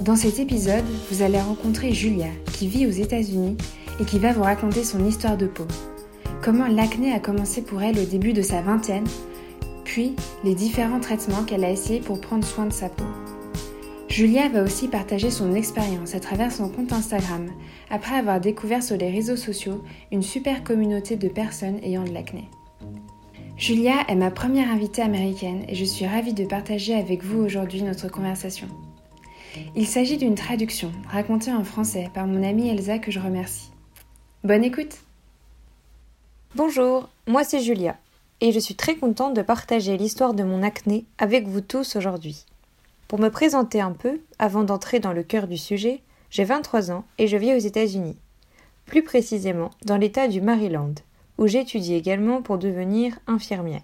Dans cet épisode, vous allez rencontrer Julia, qui vit aux États-Unis et qui va vous raconter son histoire de peau. Comment l'acné a commencé pour elle au début de sa vingtaine, puis les différents traitements qu'elle a essayés pour prendre soin de sa peau. Julia va aussi partager son expérience à travers son compte Instagram, après avoir découvert sur les réseaux sociaux une super communauté de personnes ayant de l'acné. Julia est ma première invitée américaine et je suis ravie de partager avec vous aujourd'hui notre conversation. Il s'agit d'une traduction racontée en français par mon amie Elsa que je remercie. Bonne écoute Bonjour, moi c'est Julia et je suis très contente de partager l'histoire de mon acné avec vous tous aujourd'hui. Pour me présenter un peu, avant d'entrer dans le cœur du sujet, j'ai 23 ans et je vis aux États-Unis, plus précisément dans l'État du Maryland, où j'étudie également pour devenir infirmière.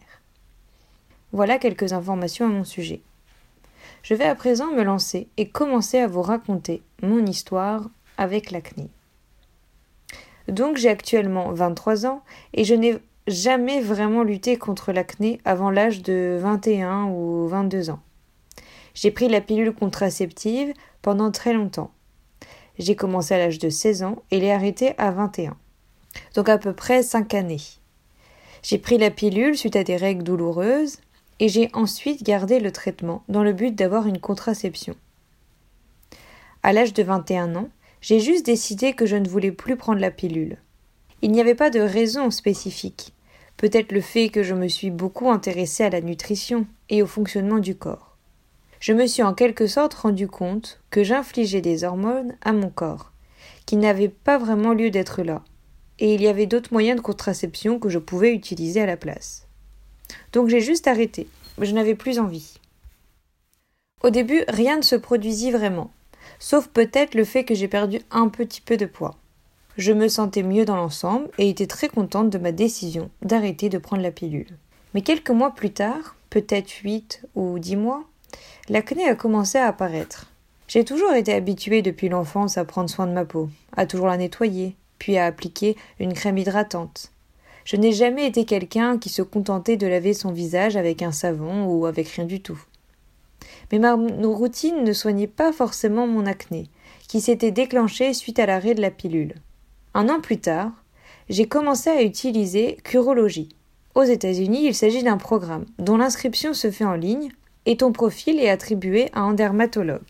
Voilà quelques informations à mon sujet. Je vais à présent me lancer et commencer à vous raconter mon histoire avec l'acné. Donc j'ai actuellement 23 ans et je n'ai jamais vraiment lutté contre l'acné avant l'âge de 21 ou 22 ans. J'ai pris la pilule contraceptive pendant très longtemps. J'ai commencé à l'âge de 16 ans et l'ai arrêté à 21. Donc à peu près 5 années. J'ai pris la pilule suite à des règles douloureuses et j'ai ensuite gardé le traitement dans le but d'avoir une contraception. À l'âge de 21 ans, j'ai juste décidé que je ne voulais plus prendre la pilule. Il n'y avait pas de raison spécifique. Peut-être le fait que je me suis beaucoup intéressée à la nutrition et au fonctionnement du corps. Je me suis en quelque sorte rendu compte que j'infligeais des hormones à mon corps, qui n'avaient pas vraiment lieu d'être là, et il y avait d'autres moyens de contraception que je pouvais utiliser à la place. Donc j'ai juste arrêté. Je n'avais plus envie. Au début, rien ne se produisit vraiment, sauf peut-être le fait que j'ai perdu un petit peu de poids. Je me sentais mieux dans l'ensemble et étais très contente de ma décision d'arrêter de prendre la pilule. Mais quelques mois plus tard, peut-être huit ou dix mois, l'acné a commencé à apparaître. J'ai toujours été habituée depuis l'enfance à prendre soin de ma peau, à toujours la nettoyer, puis à appliquer une crème hydratante. Je n'ai jamais été quelqu'un qui se contentait de laver son visage avec un savon ou avec rien du tout. Mais ma routine ne soignait pas forcément mon acné, qui s'était déclenché suite à l'arrêt de la pilule. Un an plus tard, j'ai commencé à utiliser Curologie. Aux États-Unis, il s'agit d'un programme dont l'inscription se fait en ligne et ton profil est attribué à un dermatologue.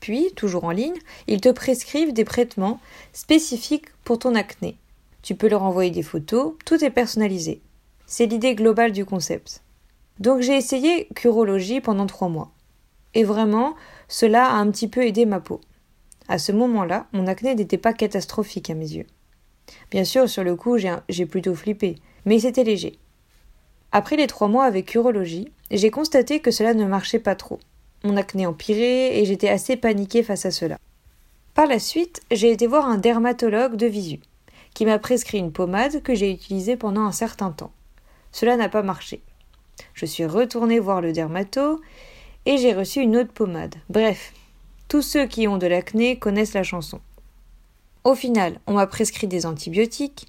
Puis, toujours en ligne, ils te prescrivent des traitements spécifiques pour ton acné, tu peux leur envoyer des photos, tout est personnalisé. C'est l'idée globale du concept. Donc j'ai essayé Curologie pendant trois mois. Et vraiment, cela a un petit peu aidé ma peau. À ce moment-là, mon acné n'était pas catastrophique à mes yeux. Bien sûr, sur le coup, j'ai plutôt flippé, mais c'était léger. Après les trois mois avec Curologie, j'ai constaté que cela ne marchait pas trop. Mon acné empirait et j'étais assez paniquée face à cela. Par la suite, j'ai été voir un dermatologue de visu qui m'a prescrit une pommade que j'ai utilisée pendant un certain temps. Cela n'a pas marché. Je suis retournée voir le dermato et j'ai reçu une autre pommade. Bref, tous ceux qui ont de l'acné connaissent la chanson. Au final, on m'a prescrit des antibiotiques,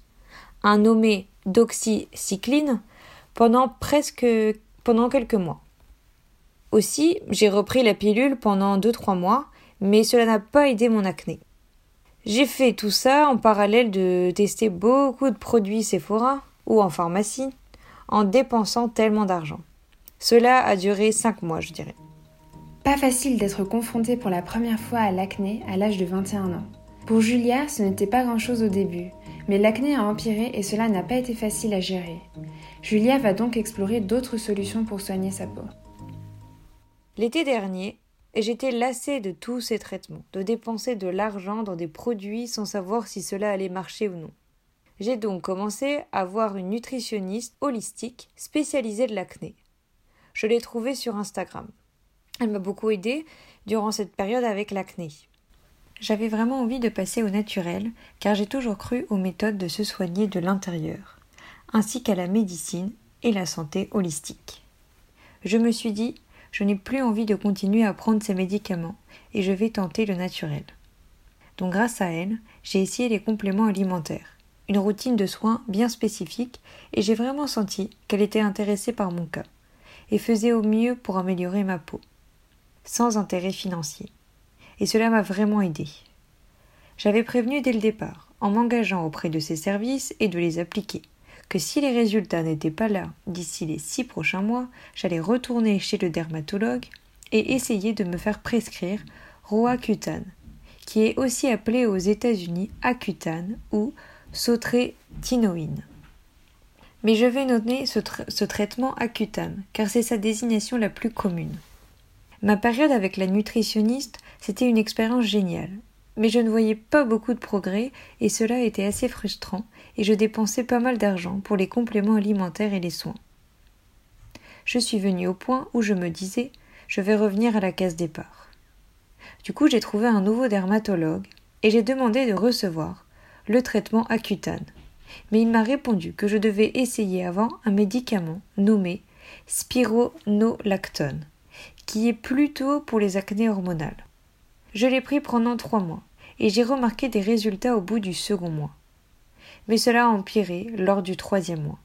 un nommé doxycycline, pendant presque pendant quelques mois. Aussi, j'ai repris la pilule pendant 2-3 mois, mais cela n'a pas aidé mon acné. J'ai fait tout ça en parallèle de tester beaucoup de produits Sephora ou en pharmacie, en dépensant tellement d'argent. Cela a duré 5 mois, je dirais. Pas facile d'être confrontée pour la première fois à l'acné à l'âge de 21 ans. Pour Julia, ce n'était pas grand-chose au début, mais l'acné a empiré et cela n'a pas été facile à gérer. Julia va donc explorer d'autres solutions pour soigner sa peau. L'été dernier, et j'étais lassée de tous ces traitements, de dépenser de l'argent dans des produits sans savoir si cela allait marcher ou non. J'ai donc commencé à voir une nutritionniste holistique spécialisée de l'acné. Je l'ai trouvée sur Instagram. Elle m'a beaucoup aidée durant cette période avec l'acné. j'avais vraiment envie de passer au naturel, car j'ai toujours cru aux méthodes de se soigner de l'intérieur, ainsi qu'à la médecine et la santé holistique. Je me suis dit, je n'ai plus envie de continuer à prendre ces médicaments, et je vais tenter le naturel. Donc grâce à elle, j'ai essayé les compléments alimentaires, une routine de soins bien spécifique, et j'ai vraiment senti qu'elle était intéressée par mon cas, et faisait au mieux pour améliorer ma peau, sans intérêt financier et cela m'a vraiment aidé. J'avais prévenu dès le départ, en m'engageant auprès de ces services et de les appliquer, que si les résultats n'étaient pas là d'ici les six prochains mois, j'allais retourner chez le dermatologue et essayer de me faire prescrire Roaccutane, qui est aussi appelé aux États-Unis Accutane ou Sotretinoïne. Mais je vais noter ce, ce traitement Accutane, car c'est sa désignation la plus commune. Ma période avec la nutritionniste, c'était une expérience géniale. Mais je ne voyais pas beaucoup de progrès et cela était assez frustrant et je dépensais pas mal d'argent pour les compléments alimentaires et les soins. Je suis venue au point où je me disais je vais revenir à la case départ. Du coup, j'ai trouvé un nouveau dermatologue et j'ai demandé de recevoir le traitement Accutane. Mais il m'a répondu que je devais essayer avant un médicament nommé spironolactone qui est plutôt pour les acnés hormonales. Je l'ai pris pendant trois mois, et j'ai remarqué des résultats au bout du second mois. Mais cela a empiré lors du troisième mois.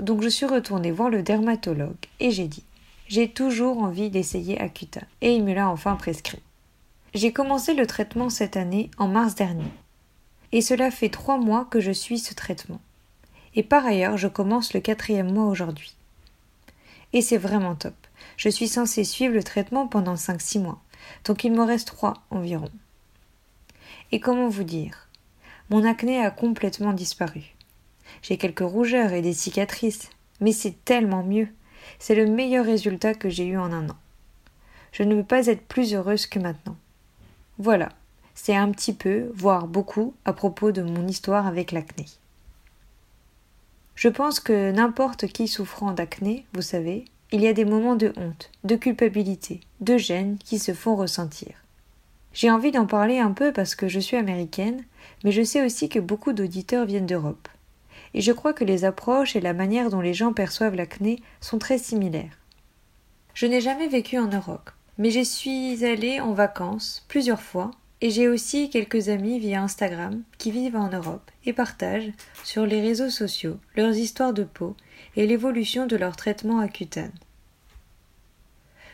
Donc je suis retournée voir le dermatologue et j'ai dit J'ai toujours envie d'essayer Acuta, et il me l'a enfin prescrit. J'ai commencé le traitement cette année en mars dernier. Et cela fait trois mois que je suis ce traitement. Et par ailleurs, je commence le quatrième mois aujourd'hui. Et c'est vraiment top. Je suis censée suivre le traitement pendant 5-6 mois, donc il me reste 3 environ. Et comment vous dire? Mon acné a complètement disparu. J'ai quelques rougeurs et des cicatrices, mais c'est tellement mieux. C'est le meilleur résultat que j'ai eu en un an. Je ne veux pas être plus heureuse que maintenant. Voilà, c'est un petit peu, voire beaucoup, à propos de mon histoire avec l'acné. Je pense que n'importe qui souffrant d'acné, vous savez, il y a des moments de honte, de culpabilité, de gêne qui se font ressentir. J'ai envie d'en parler un peu parce que je suis américaine, mais je sais aussi que beaucoup d'auditeurs viennent d'Europe. Et je crois que les approches et la manière dont les gens perçoivent l'acné sont très similaires. Je n'ai jamais vécu en Europe, mais j'y suis allée en vacances plusieurs fois et j'ai aussi quelques amis via Instagram qui vivent en Europe et partagent sur les réseaux sociaux leurs histoires de peau et l'évolution de leur traitement à cutane.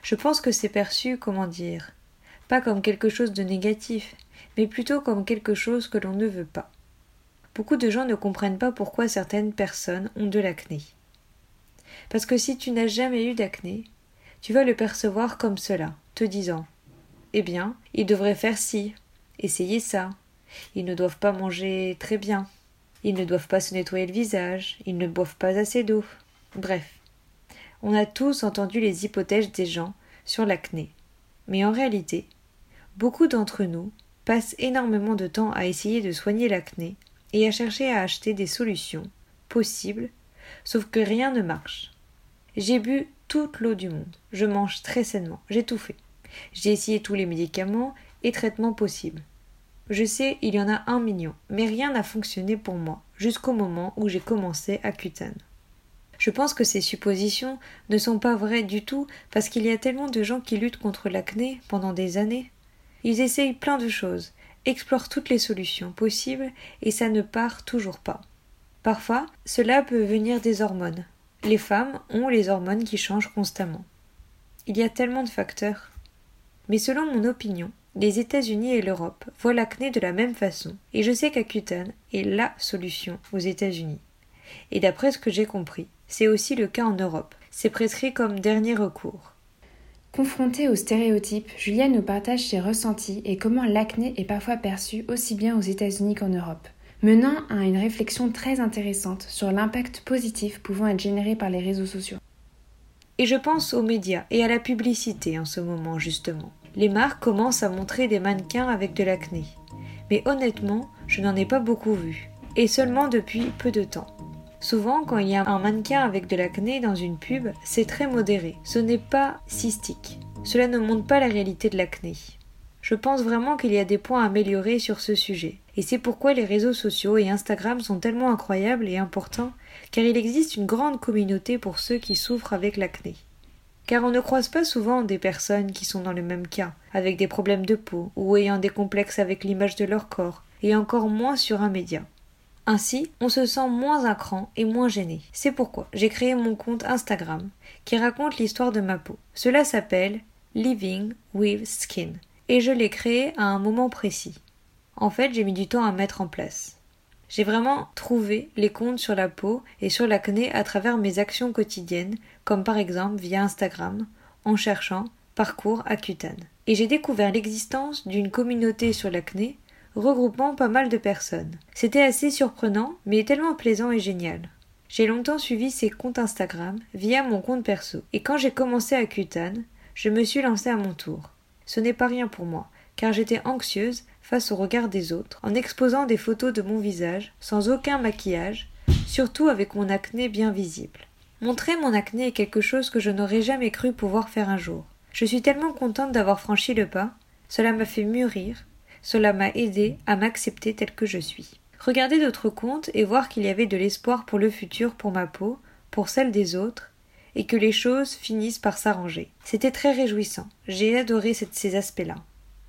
Je pense que c'est perçu, comment dire, pas comme quelque chose de négatif, mais plutôt comme quelque chose que l'on ne veut pas. Beaucoup de gens ne comprennent pas pourquoi certaines personnes ont de l'acné. Parce que si tu n'as jamais eu d'acné, tu vas le percevoir comme cela, te disant Eh bien, ils devraient faire ci, essayer ça, ils ne doivent pas manger très bien, ils ne doivent pas se nettoyer le visage, ils ne boivent pas assez d'eau. Bref. On a tous entendu les hypothèses des gens sur l'acné. Mais en réalité, beaucoup d'entre nous passent énormément de temps à essayer de soigner l'acné et à chercher à acheter des solutions possibles, sauf que rien ne marche. J'ai bu toute l'eau du monde, je mange très sainement, j'ai tout fait. J'ai essayé tous les médicaments et traitements possibles. Je sais, il y en a un million, mais rien n'a fonctionné pour moi, jusqu'au moment où j'ai commencé à Cutane. Je pense que ces suppositions ne sont pas vraies du tout parce qu'il y a tellement de gens qui luttent contre l'acné pendant des années. Ils essayent plein de choses, explorent toutes les solutions possibles et ça ne part toujours pas. Parfois, cela peut venir des hormones. Les femmes ont les hormones qui changent constamment. Il y a tellement de facteurs. Mais selon mon opinion, les États-Unis et l'Europe voient l'acné de la même façon, et je sais qu'Accutane est LA solution aux États-Unis. Et d'après ce que j'ai compris, c'est aussi le cas en Europe. C'est prescrit comme dernier recours. Confrontée aux stéréotypes, Julia nous partage ses ressentis et comment l'acné est parfois perçu aussi bien aux États-Unis qu'en Europe, menant à une réflexion très intéressante sur l'impact positif pouvant être généré par les réseaux sociaux. Et je pense aux médias et à la publicité en ce moment justement les marques commencent à montrer des mannequins avec de l'acné. Mais honnêtement, je n'en ai pas beaucoup vu, et seulement depuis peu de temps. Souvent, quand il y a un mannequin avec de l'acné dans une pub, c'est très modéré, ce n'est pas cystique. Cela ne montre pas la réalité de l'acné. Je pense vraiment qu'il y a des points à améliorer sur ce sujet. Et c'est pourquoi les réseaux sociaux et Instagram sont tellement incroyables et importants, car il existe une grande communauté pour ceux qui souffrent avec l'acné. Car on ne croise pas souvent des personnes qui sont dans le même cas, avec des problèmes de peau ou ayant des complexes avec l'image de leur corps, et encore moins sur un média. Ainsi, on se sent moins à cran et moins gêné. C'est pourquoi j'ai créé mon compte Instagram, qui raconte l'histoire de ma peau. Cela s'appelle Living with Skin, et je l'ai créé à un moment précis. En fait, j'ai mis du temps à mettre en place. J'ai vraiment trouvé les comptes sur la peau et sur l'acné à travers mes actions quotidiennes, comme par exemple via Instagram, en cherchant Parcours Accutane. Et j'ai découvert l'existence d'une communauté sur l'acné regroupant pas mal de personnes. C'était assez surprenant, mais tellement plaisant et génial. J'ai longtemps suivi ces comptes Instagram via mon compte perso, et quand j'ai commencé Accutane, je me suis lancée à mon tour. Ce n'est pas rien pour moi, car j'étais anxieuse face au regard des autres, en exposant des photos de mon visage, sans aucun maquillage, surtout avec mon acné bien visible. Montrer mon acné est quelque chose que je n'aurais jamais cru pouvoir faire un jour. Je suis tellement contente d'avoir franchi le pas, cela m'a fait mûrir, cela m'a aidé à m'accepter tel que je suis. Regarder d'autres comptes et voir qu'il y avait de l'espoir pour le futur pour ma peau, pour celle des autres, et que les choses finissent par s'arranger. C'était très réjouissant. J'ai adoré ces aspects-là.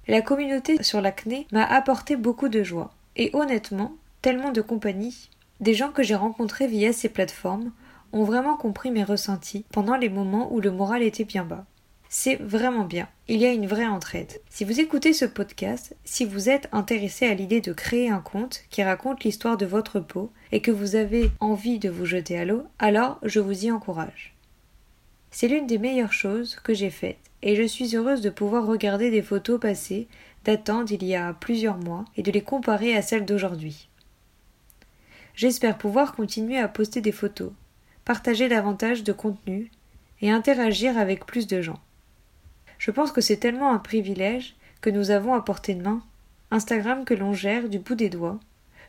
La communauté sur l'acné m'a apporté beaucoup de joie. Et honnêtement, tellement de compagnie. Des gens que j'ai rencontrés via ces plateformes ont vraiment compris mes ressentis pendant les moments où le moral était bien bas. C'est vraiment bien. Il y a une vraie entraide. Si vous écoutez ce podcast, si vous êtes intéressé à l'idée de créer un compte qui raconte l'histoire de votre peau et que vous avez envie de vous jeter à l'eau, alors je vous y encourage. C'est l'une des meilleures choses que j'ai faites et je suis heureuse de pouvoir regarder des photos passées datant d'il y a plusieurs mois et de les comparer à celles d'aujourd'hui. J'espère pouvoir continuer à poster des photos, partager davantage de contenu et interagir avec plus de gens. Je pense que c'est tellement un privilège que nous avons à portée de main, Instagram que l'on gère du bout des doigts.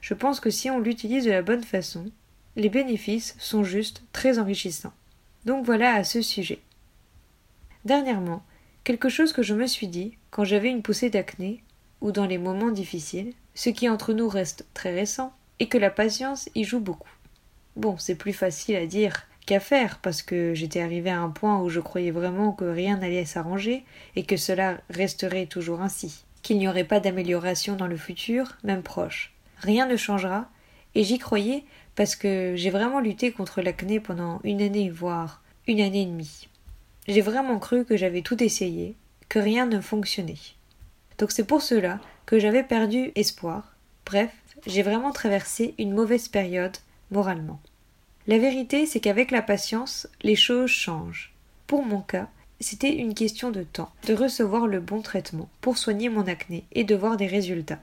Je pense que si on l'utilise de la bonne façon, les bénéfices sont juste très enrichissants. Donc voilà à ce sujet. Dernièrement, quelque chose que je me suis dit quand j'avais une poussée d'acné ou dans les moments difficiles, ce qui entre nous reste très récent, et que la patience y joue beaucoup. Bon, c'est plus facile à dire qu'à faire parce que j'étais arrivé à un point où je croyais vraiment que rien n'allait s'arranger et que cela resterait toujours ainsi, qu'il n'y aurait pas d'amélioration dans le futur, même proche. Rien ne changera, et j'y croyais parce que j'ai vraiment lutté contre l'acné pendant une année, voire une année et demie. J'ai vraiment cru que j'avais tout essayé, que rien ne fonctionnait. Donc c'est pour cela que j'avais perdu espoir. Bref, j'ai vraiment traversé une mauvaise période moralement. La vérité, c'est qu'avec la patience, les choses changent. Pour mon cas, c'était une question de temps, de recevoir le bon traitement pour soigner mon acné et de voir des résultats.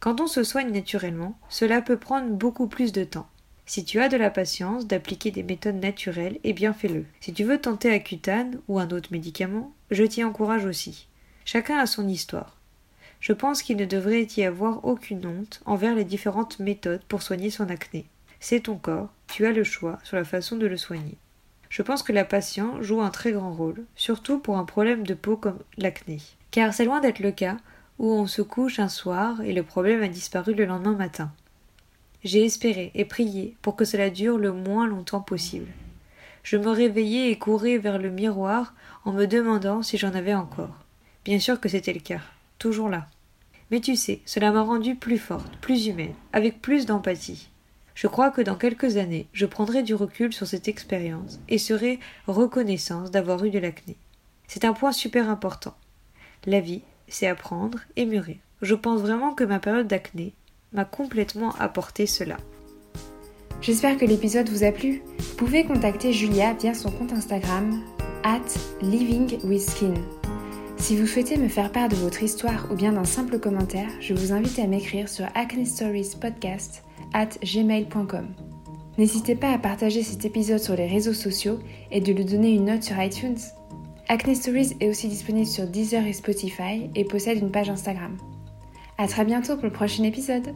Quand on se soigne naturellement, cela peut prendre beaucoup plus de temps. Si tu as de la patience d'appliquer des méthodes naturelles, eh bien fais-le. Si tu veux tenter Accutane ou un autre médicament, je t'y encourage aussi. Chacun a son histoire. Je pense qu'il ne devrait y avoir aucune honte envers les différentes méthodes pour soigner son acné. C'est ton corps, tu as le choix sur la façon de le soigner. Je pense que la patience joue un très grand rôle, surtout pour un problème de peau comme l'acné. Car c'est loin d'être le cas où on se couche un soir et le problème a disparu le lendemain matin. J'ai espéré et prié pour que cela dure le moins longtemps possible. Je me réveillais et courais vers le miroir en me demandant si j'en avais encore. Bien sûr que c'était le cas, toujours là. Mais tu sais, cela m'a rendue plus forte, plus humaine, avec plus d'empathie. Je crois que dans quelques années, je prendrai du recul sur cette expérience et serai reconnaissance d'avoir eu de l'acné. C'est un point super important. La vie, c'est apprendre et mûrir. Je pense vraiment que ma période d'acné m'a complètement apporté cela. J'espère que l'épisode vous a plu. Vous pouvez contacter Julia via son compte Instagram at livingwithskin. Si vous souhaitez me faire part de votre histoire ou bien d'un simple commentaire, je vous invite à m'écrire sur acnestoriespodcast at gmail.com. N'hésitez pas à partager cet épisode sur les réseaux sociaux et de lui donner une note sur iTunes. Acne Stories est aussi disponible sur Deezer et Spotify et possède une page Instagram. À très bientôt pour le prochain épisode.